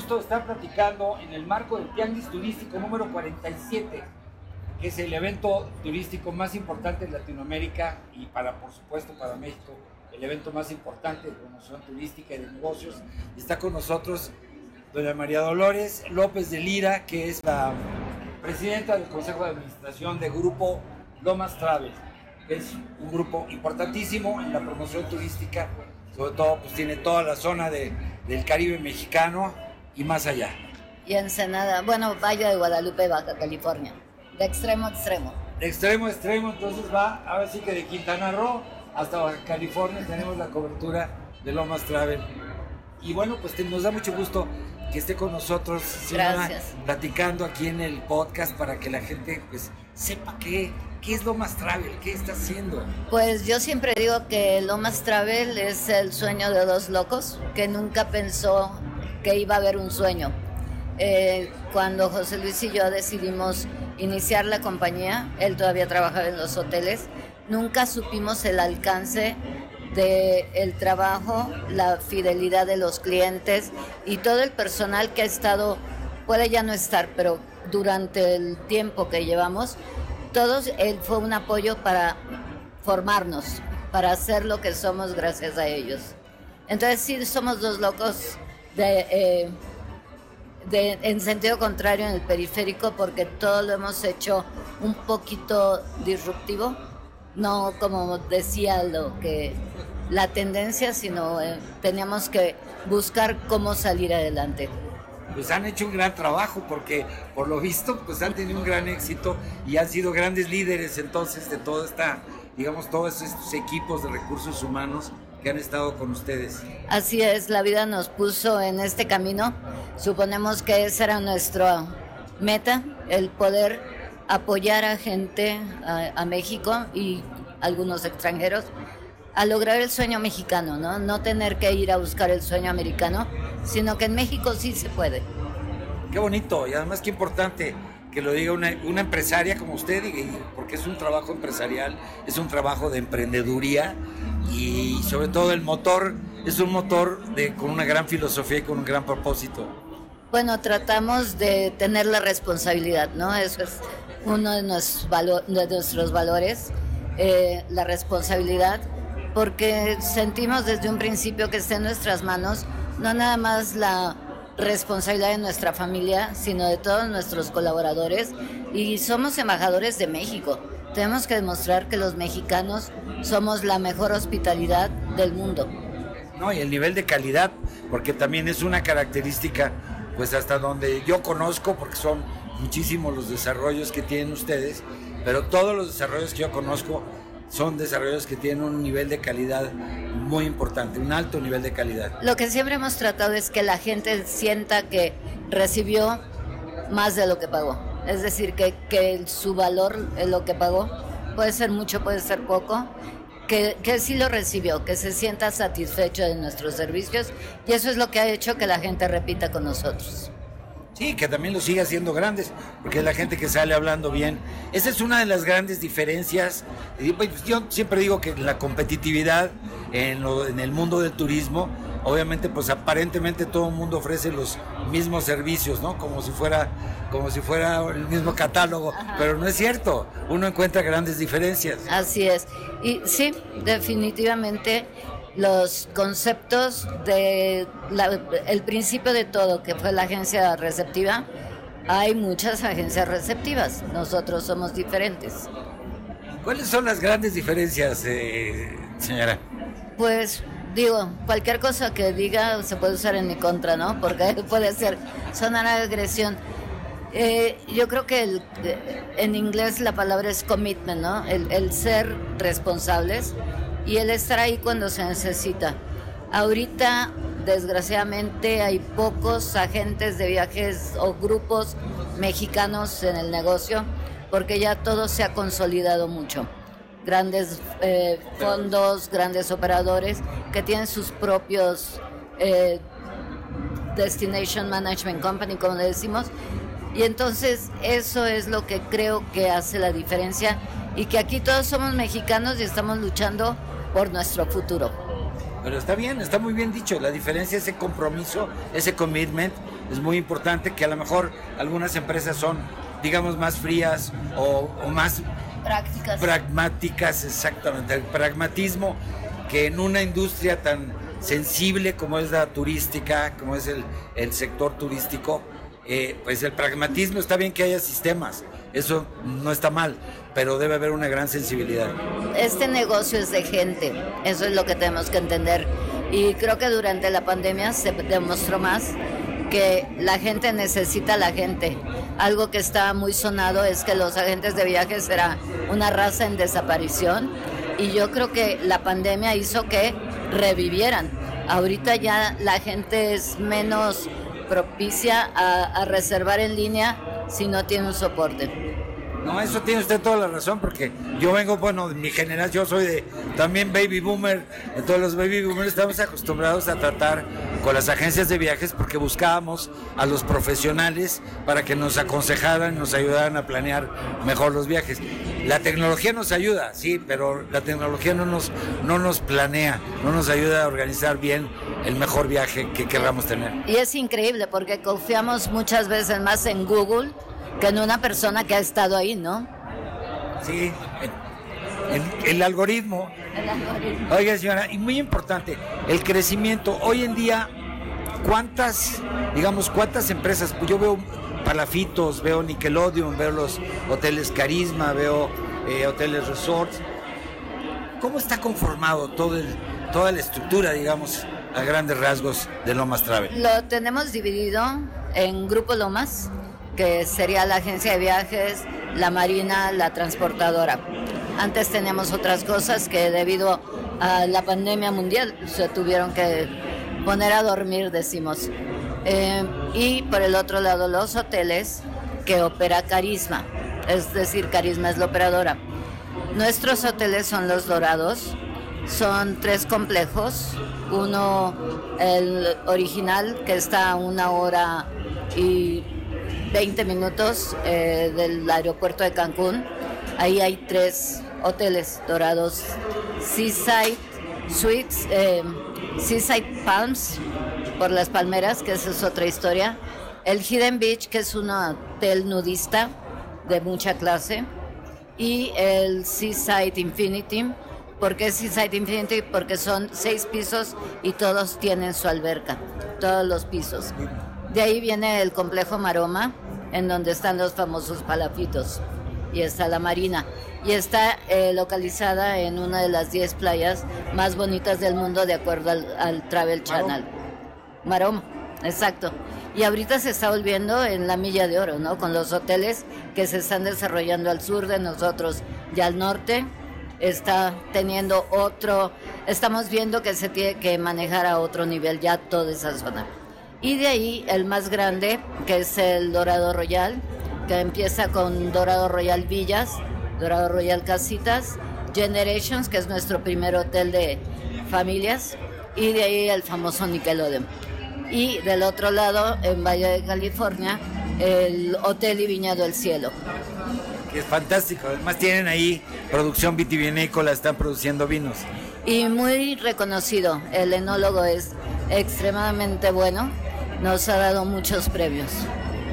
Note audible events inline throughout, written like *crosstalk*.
Gusto estar platicando en el marco del Tianguis Turístico número 47, que es el evento turístico más importante de Latinoamérica y para, por supuesto, para México, el evento más importante de promoción turística y de negocios. Está con nosotros doña María Dolores López de Lira, que es la presidenta del Consejo de Administración de Grupo Lomas Travel. Es un grupo importantísimo en la promoción turística, sobre todo pues tiene toda la zona de, del Caribe mexicano y más allá. Y Ensenada, bueno, Valle de Guadalupe, Baja California, de extremo a extremo. De extremo a extremo, entonces va, ahora sí que de Quintana Roo hasta Baja California tenemos la cobertura de Lomas Travel. Y bueno, pues te- nos da mucho gusto que esté con nosotros, Gracias. platicando aquí en el podcast para que la gente pues sepa qué, qué es Lomas Travel, qué está haciendo. Pues yo siempre digo que Lomas Travel es el sueño de dos locos que nunca pensó que iba a haber un sueño. Eh, cuando José Luis y yo decidimos iniciar la compañía, él todavía trabajaba en los hoteles, nunca supimos el alcance del el trabajo, la fidelidad de los clientes y todo el personal que ha estado, puede ya no estar, pero durante el tiempo que llevamos, todos, él fue un apoyo para formarnos, para hacer lo que somos gracias a ellos. Entonces sí somos dos locos de, eh, de- en sentido contrario en el periférico porque todo lo hemos hecho un poquito disruptivo, no como decía lo que la tendencia, sino eh, teníamos que buscar cómo salir adelante. Pues han hecho un gran trabajo porque por lo visto pues han tenido un gran éxito y han sido grandes líderes entonces de toda esta, digamos, todos estos equipos de recursos humanos que han estado con ustedes. Así es, la vida nos puso en este camino. Suponemos que esa era nuestra meta, el poder apoyar a gente, a, a México y algunos extranjeros, a lograr el sueño mexicano, ¿no? No tener que ir a buscar el sueño americano, sino que en México sí se puede. Qué bonito y además qué importante que lo diga una, una empresaria como usted, y- porque es un trabajo empresarial, es un trabajo de emprendeduría y sobre todo el motor es un motor de, con una gran filosofía y con un gran propósito. Bueno, tratamos de tener la responsabilidad, ¿no? Eso es uno de nuestros, valo- de nuestros valores, eh, la responsabilidad, porque sentimos desde un principio que está en nuestras manos, no nada más la responsabilidad de nuestra familia, sino de todos nuestros colaboradores, y somos embajadores de México. Tenemos que demostrar que los mexicanos somos la mejor hospitalidad del mundo. ¿no? Y el nivel de calidad, porque también es una característica, pues hasta donde yo conozco, porque son muchísimos los desarrollos que tienen ustedes, pero todos los desarrollos que yo conozco son desarrollos que tienen un nivel de calidad muy importante, un alto nivel de calidad. Lo que siempre hemos tratado es que la gente sienta que recibió más de lo que pagó. Es decir, que, que su valor lo que pagó. Puede ser mucho, puede ser poco. Que, que sí lo recibió, que se sienta satisfecho de nuestros servicios. Y eso es lo que ha hecho que la gente repita con nosotros. Sí, que también lo siga haciendo grandes, porque es la gente que sale hablando bien. Esa es una de las grandes diferencias. Pues, Yo siempre digo que la competitividad en, lo- en el mundo del turismo obviamente pues aparentemente todo el mundo ofrece los mismos servicios, ¿no? Como si fuera, como si fuera el mismo catálogo, pero no es cierto, uno encuentra grandes diferencias. Así es, y sí, definitivamente los conceptos de el principio de todo, que fue la agencia receptiva, hay muchas agencias receptivas, nosotros somos diferentes. ¿Cuáles son las grandes diferencias, eh, señora? Pues digo, cualquier cosa que diga se puede usar en mi contra, ¿no? Porque *laughs* puede ser sonar agresión. Eh, yo creo que el, en inglés la palabra es commitment, ¿no? El, el, ser responsables y el estar ahí cuando se necesita. Ahorita, desgraciadamente, hay pocos agentes de viajes o grupos mexicanos en el negocio porque ya todo se ha consolidado mucho grandes eh, fondos, grandes operadores que tienen sus propios eh, Destination Management Company, como le decimos. Y entonces eso es lo que creo que hace la diferencia y que aquí todos somos mexicanos y estamos luchando por nuestro futuro. Pero está bien, está muy bien dicho. La diferencia, ese compromiso, ese commitment, es muy importante que a lo mejor algunas empresas son, digamos, más frías o, o más Prácticas. Pragmáticas, exactamente. El pragmatismo que en una industria tan sensible como es la turística, como es el, el sector turístico, eh, pues el pragmatismo está bien que haya sistemas, eso no está mal, pero debe haber una gran sensibilidad. Este negocio es de gente, eso es lo que tenemos que entender. Y creo que durante la pandemia se demostró más que la gente necesita a la gente. Algo que está muy sonado es que los agentes de viajes será una raza en desaparición y yo creo que la pandemia hizo que revivieran. Ahorita ya la gente es menos propicia a, a reservar en línea si no tiene un soporte. No, eso tiene usted toda la razón, porque yo vengo, bueno, de mi generación, yo soy de también baby boomer, todos los baby boomers estamos acostumbrados a tratar con las agencias de viajes porque buscábamos a los profesionales para que nos aconsejaran, nos ayudaran a planear mejor los viajes. La tecnología nos ayuda, sí, pero la tecnología no nos, no nos planea, no nos ayuda a organizar bien el mejor viaje que queramos tener. Y es increíble porque confiamos muchas veces más en Google que en una persona que ha estado ahí, ¿no? Sí, el, algoritmo. Oiga, señora, y muy importante, el crecimiento. Hoy en día, ¿cuántas, digamos, cuántas empresas? Yo veo Palafitos, veo Nickelodeon, veo los hoteles Carisma, veo eh, hoteles resorts. ¿Cómo está conformado todo el, toda la estructura, digamos, a grandes rasgos de Lomas Travel? Lo tenemos dividido en Grupo Lomas, que sería la agencia de viajes, la marina, la transportadora. Antes teníamos otras cosas que debido a la pandemia mundial se tuvieron que poner a dormir, decimos. Eh, y por el otro lado los hoteles que opera Carisma, es decir, Carisma es la operadora. Nuestros hoteles son los dorados, son tres complejos, uno el original que está a una hora y 20 minutos eh, del aeropuerto de Cancún. Ahí hay tres hoteles dorados. Seaside Suites, eh, Seaside Palms, por las palmeras, que esa es otra historia. El Hidden Beach, que es un hotel nudista de mucha clase. Y el Seaside Infinity. ¿Por qué Seaside Infinity? Porque son seis pisos y todos tienen su alberca, todos los pisos. De ahí viene el complejo Maroma, en donde están los famosos palafitos. Y está la marina. Y está eh, localizada en una de las 10 playas más bonitas del mundo de acuerdo al, Travel Channel. Maroma, exacto. Y ahorita se está volviendo en la milla de oro, ¿no? Con los hoteles que se están desarrollando al sur de nosotros y al norte está teniendo otro, estamos viendo que se tiene que manejar a otro nivel ya toda esa zona. Y de ahí el más grande, que es el Dorado Royal, que empieza con Dorado Royal Villas, Dorado Royal Casitas, Generations, que es nuestro primer hotel de familias, y de ahí el famoso Nickelodeon. Y del otro lado, en Valle de California, el Hotel y Viñado del Cielo. Es fantástico, además tienen ahí producción vitivinícola, están produciendo vinos. Y muy reconocido, el enólogo es extremadamente bueno. Nos ha dado muchos premios.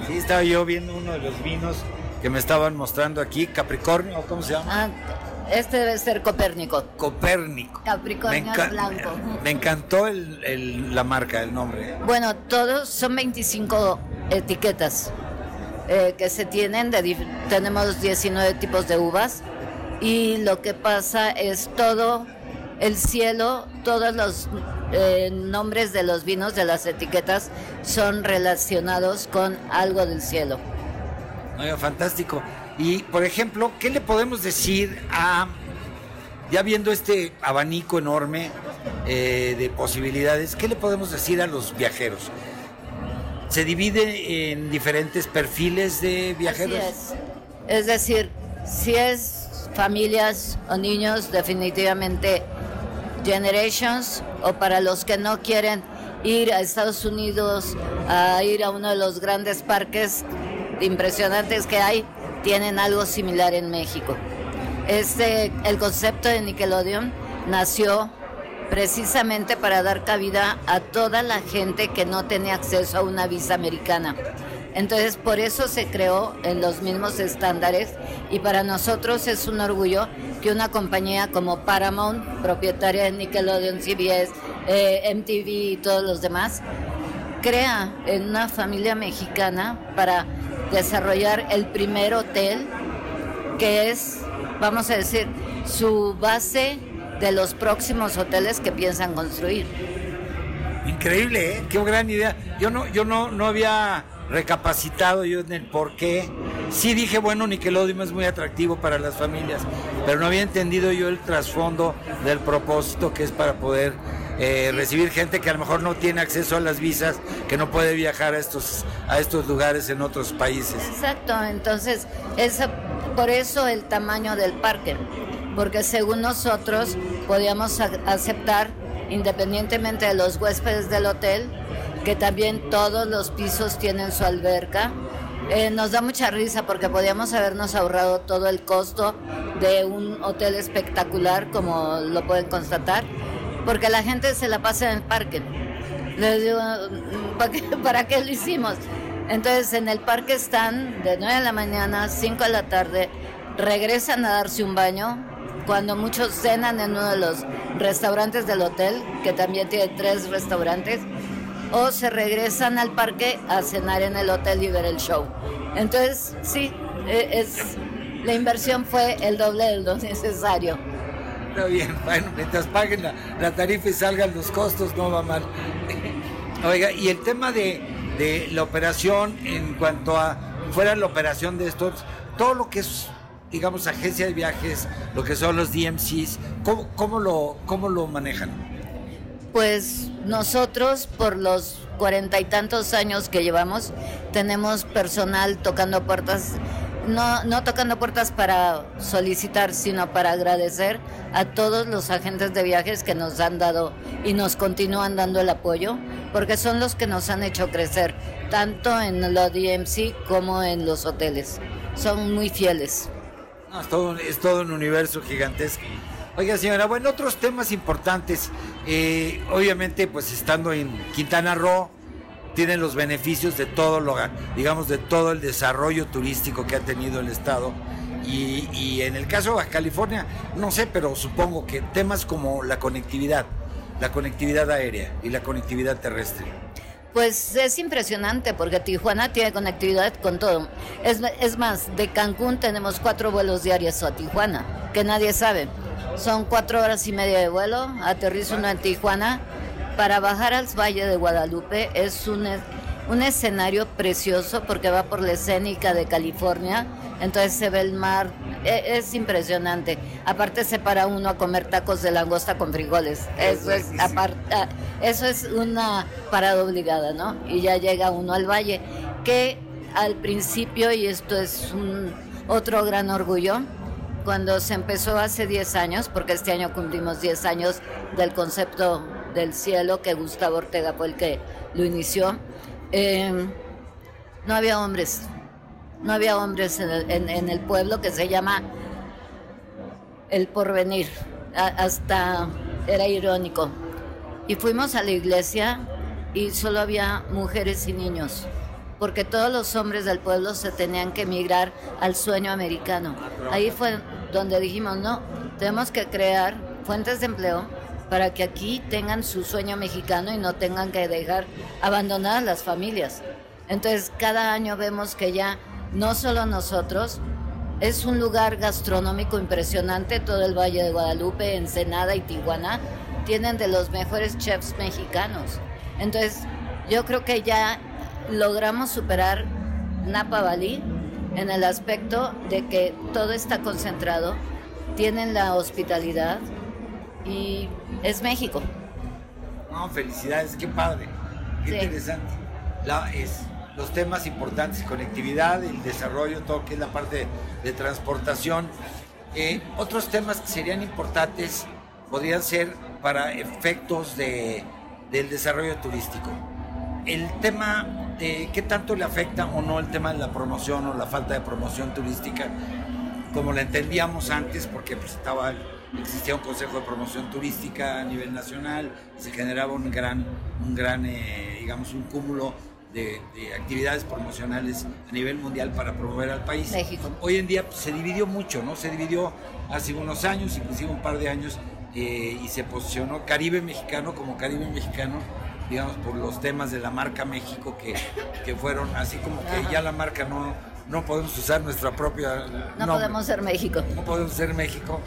Sí, estaba yo viendo uno de los vinos que me estaban mostrando aquí, Capricornio, ¿cómo se llama? Ah, este debe ser Copérnico. Copérnico. Capricornio me blanco. *laughs* Me encantó el, la marca, el nombre. Bueno, todos son 25 etiquetas eh, que se tienen. De, tenemos 19 tipos de uvas y lo que pasa es todo el cielo, todos los eh, nombres de los vinos de las etiquetas son relacionados con algo del cielo. fantástico. Y, por ejemplo, ¿qué le podemos decir a, ya viendo este abanico enorme eh, de posibilidades, ¿qué le podemos decir a los viajeros? ¿Se divide en diferentes perfiles de viajeros? es. es decir, si es familias o niños, definitivamente Generations, o para los que no quieren ir a Estados Unidos a ir a uno de los grandes parques impresionantes que hay, tienen algo similar en México. Este, el concepto de Nickelodeon nació precisamente para dar cabida a toda la gente que no tenía acceso a una visa americana. Entonces, por eso se creó en los mismos estándares y para nosotros es un orgullo que una compañía como Paramount, propietaria de Nickelodeon, CBS, eh, MTV y todos los demás, crea en una familia mexicana para desarrollar el primer hotel que es, vamos a decir, su base de los próximos hoteles que piensan construir. Increíble, ¿eh? Qué gran idea. Yo no, yo no, no había recapacitado yo en el por qué. Sí dije, bueno, Nickelodeon es muy atractivo para las familias, pero no había entendido yo el trasfondo del propósito que es para poder eh, recibir gente que a lo mejor no tiene acceso a las visas, que no puede viajar a estos, a estos lugares en otros países. Exacto, entonces es por eso el tamaño del parque, porque según nosotros podíamos aceptar, independientemente de los huéspedes del hotel, que también todos los pisos tienen su alberca. Eh, nos da mucha risa porque podíamos habernos ahorrado todo el costo de un hotel espectacular, como lo pueden constatar, porque la gente se la pasa en el parque. Les digo, ¿para qué, *laughs* ¿para qué lo hicimos? Entonces en el parque están de 9 de la mañana, 5 de la tarde, regresan a darse un baño, cuando muchos cenan en uno de los restaurantes del hotel, que también tiene tres restaurantes, o se regresan al parque a cenar en el hotel y ver el show. Entonces, sí, e, es, la inversión fue el doble de lo necesario. Está bien, bueno, mientras paguen la, tarifa y salgan los costos, no va mal. *laughs* Oiga, y el tema de, de la operación en cuanto a, fuera la operación de estos, todo lo que es digamos, agencia de viajes, lo que son los DMCs, ¿cómo, cómo, lo, cómo lo manejan? Pues nosotros, por los cuarenta y tantos años que llevamos, tenemos personal tocando puertas, no, no tocando puertas para solicitar, sino para agradecer a todos los agentes de viajes que nos han dado y nos continúan dando el apoyo, porque son los que nos han hecho crecer, tanto en la DMC como en los hoteles. Son muy fieles. es, todo, es todo un universo gigantesco. Oiga, señora, bueno, otros temas importantes. Eh, obviamente, pues estando en Quintana Roo, tienen los beneficios de todo lo, digamos, de todo el desarrollo turístico que ha tenido el estado. Y, en el caso de California, no sé, pero supongo que temas como la conectividad, la conectividad aérea y la conectividad terrestre. Pues es impresionante porque Tijuana tiene conectividad con todo. Es más, de Cancún tenemos cuatro vuelos diarios a Tijuana, que nadie sabe. Son cuatro horas y media de vuelo. Aterrizo uno en Tijuana. Para bajar al Valle de Guadalupe es un, un escenario precioso porque va por la escénica de California. Entonces se ve el mar. E, es, impresionante. Aparte se para uno a comer tacos de langosta con frijoles. Eso es, ah, eso es una parada obligada, ¿no? Y ya llega uno al valle. Que al principio, y esto es un otro gran orgullo, cuando se empezó hace 10 años, porque este año cumplimos 10 años del concepto del cielo, que Gustavo Ortega fue el que lo inició, eh, no había hombres, no había hombres en el, pueblo que se llama El Porvenir, hasta era irónico. Y fuimos a la iglesia y solo había mujeres y niños, porque todos los hombres del pueblo se tenían que emigrar al sueño americano. Ahí fue donde dijimos, no, tenemos que crear fuentes de empleo para que aquí tengan su sueño mexicano y no tengan que dejar abandonadas las familias. Entonces, cada año vemos que ya no solo nosotros, es un lugar gastronómico impresionante, todo el Valle de Guadalupe, Ensenada y Tijuana tienen de los mejores chefs mexicanos. Entonces, yo creo que ya logramos superar Napa Valley en el aspecto de que todo está concentrado, tienen la hospitalidad y es México. No, felicidades, qué padre, qué interesante. La, es, los temas importantes, conectividad, el desarrollo, todo que es la parte de transportación. Eh, otros temas que serían importantes podrían ser para efectos de, del desarrollo turístico. El tema de qué tanto le afecta o no el tema de la promoción o la falta de promoción turística, como la entendíamos antes, porque pues, estaba, existía un consejo de promoción turística a nivel nacional, se generaba un gran, un gran eh, digamos, un cúmulo de, actividades promocionales a nivel mundial para promover al país. México. Hoy en día pues, se dividió mucho, ¿no? Se dividió hace unos años, inclusive un par de años, eh, y se posicionó Caribe Mexicano como Caribe Mexicano, digamos, por los temas de la marca México que, que fueron así como que ya la marca no, no podemos usar nuestra propia... No podemos ser México. No podemos ser México.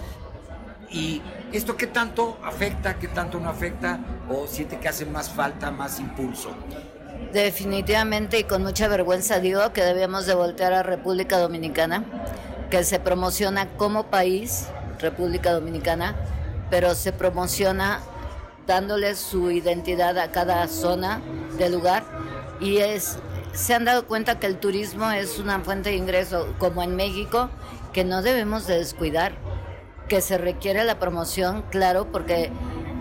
¿Y esto qué tanto afecta, qué tanto no afecta o siente que hace más falta, más impulso? Definitivamente y con mucha vergüenza digo que debemos de voltear a República Dominicana, que se promociona como país, República Dominicana, pero se promociona dándole su identidad a cada zona del lugar y es se han dado cuenta que el turismo es una fuente de ingreso como en México que no debemos de descuidar, que se requiere la promoción, claro, porque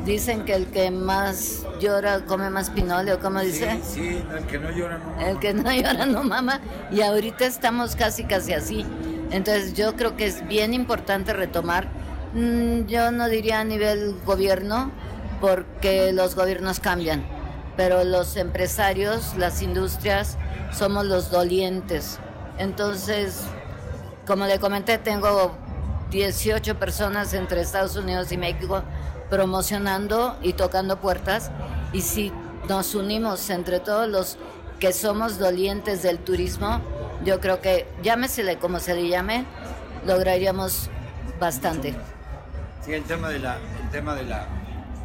Dicen que el que más llora come más pinole, o como dice. Sí, sí, el que no llora no mama. El que no *laughs* llora no mama. Y ahorita estamos casi, casi así. Entonces yo creo que es bien importante retomar, mm, yo no diría a nivel gobierno, porque los gobiernos cambian, pero los empresarios, las industrias, somos los dolientes. Entonces, como le comenté, tengo 18 personas entre Estados Unidos y México promocionando y tocando puertas. Y si nos unimos entre todos los que somos dolientes del turismo, yo creo que llámesele como se le llame, lograríamos bastante. Sí, el tema de la, el tema de la,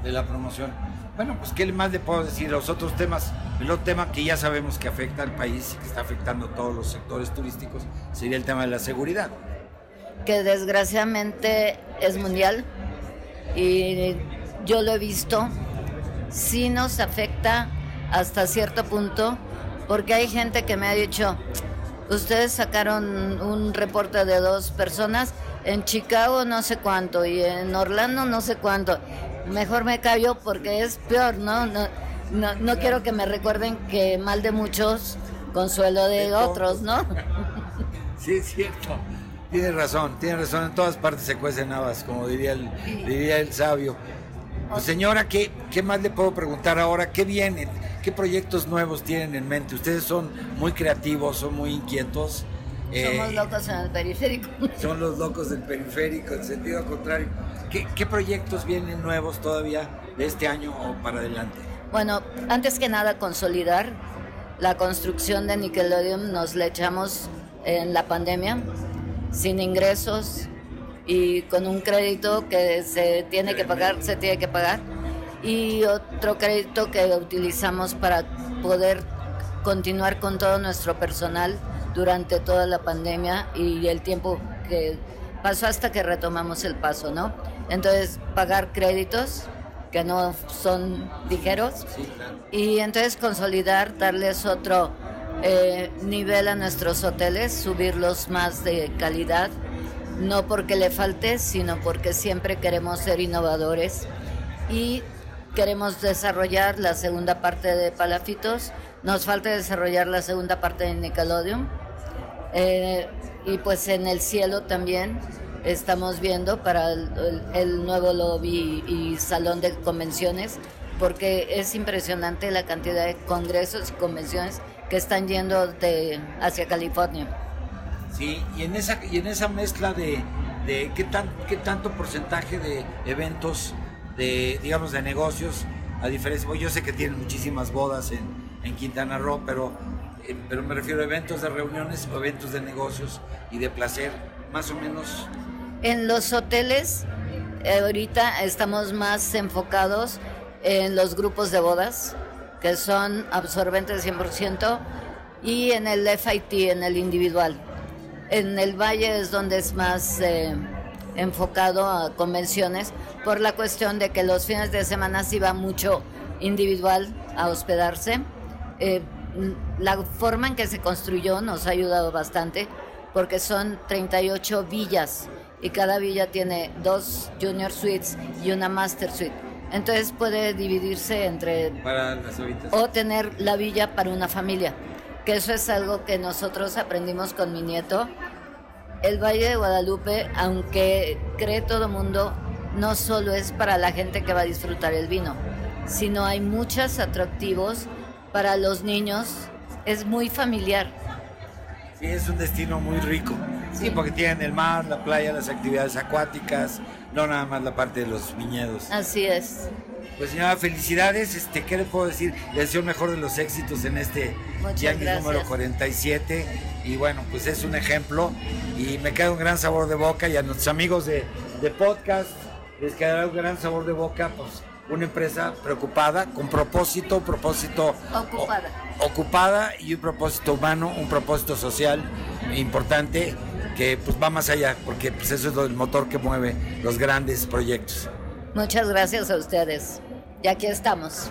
de la promoción. Bueno, pues qué más le puedo decir. Los otros temas, el otro tema que ya sabemos que afecta al país y que está afectando a todos los sectores turísticos sería el tema de la seguridad. Que desgraciadamente es mundial y yo lo he visto, sí nos afecta hasta cierto punto, porque hay gente que me ha dicho, ustedes sacaron un reporte de dos personas, en Chicago no sé cuánto y en Orlando no sé cuánto. Mejor me callo porque es peor, ¿no? No, no, quiero que me recuerden que mal de muchos, consuelo de, otros, ¿no? *laughs* Sí, es cierto. Tiene razón, tiene razón. En todas partes se cuecen habas, como diría el, diría el sabio. Pues, señora, ¿qué, ¿qué más le puedo preguntar ahora? ¿Qué vienen? ¿Qué proyectos nuevos tienen en mente? Ustedes son muy creativos, son muy inquietos. Somos eh, locos en el periférico. *laughs* Son los locos del periférico, en sentido contrario. ¿Qué, ¿Qué proyectos vienen nuevos todavía de este año o para adelante? Bueno, antes que nada, consolidar la construcción de Nickelodeon. Nos le echamos en la pandemia sin ingresos y con un crédito que se tiene que pagar, se tiene que pagar, y otro crédito que utilizamos para poder continuar con todo nuestro personal durante toda la pandemia y el tiempo que pasó hasta que retomamos el paso, ¿no? Entonces, pagar créditos que no son ligeros y entonces consolidar, darles otro eh, nivel a nuestros hoteles, subirlos más de calidad, no porque le falte, sino porque siempre queremos ser innovadores y queremos desarrollar la segunda parte de Palafitos, nos falta desarrollar la segunda parte de Nickelodeon eh, y pues en el cielo también estamos viendo para el, nuevo lobby y salón de convenciones porque es impresionante la cantidad de congresos y convenciones que están yendo de, hacia California. Sí, y en esa, y en esa mezcla de, de qué, tan, qué tanto porcentaje de eventos, de, digamos, de negocios, a diferencia, yo sé que tienen muchísimas bodas en, en Quintana Roo, pero, pero me refiero a eventos de reuniones o eventos de negocios y de placer, más o menos. En los hoteles, eh, ahorita estamos más enfocados en los grupos de bodas, que son absorbentes 100%, y en el FIT, en el individual. En el valle es donde es más eh, enfocado a convenciones por la cuestión de que los fines de semana sí va mucho individual a hospedarse. Eh, la forma en que se construyó nos ha ayudado bastante porque son 38 villas y cada villa tiene dos junior suites y una master suite. Entonces puede dividirse entre... Para las O tener la villa para una familia que eso es algo que nosotros aprendimos con mi nieto. El Valle de Guadalupe, aunque cree todo mundo, no solo es para la gente que va a disfrutar el vino, sino hay muchos atractivos para los niños, es muy familiar. Sí, es un destino muy rico. Sí, porque tienen el mar, la playa, las actividades acuáticas, no nada más la parte de los viñedos. Así es. Pues señora, felicidades. Este, ¿Qué le puedo decir? Le deseo el mejor de los éxitos en este Yankees número 47. Y bueno, pues es un ejemplo. Y me queda un gran sabor de boca. Y a nuestros amigos de, de podcast les quedará un gran sabor de boca. Pues una empresa preocupada, con propósito, propósito ocupada. ocupada y un propósito humano, un propósito social importante que pues va más allá, porque pues eso es el motor que mueve los grandes proyectos. Muchas gracias a ustedes. Y aquí estamos.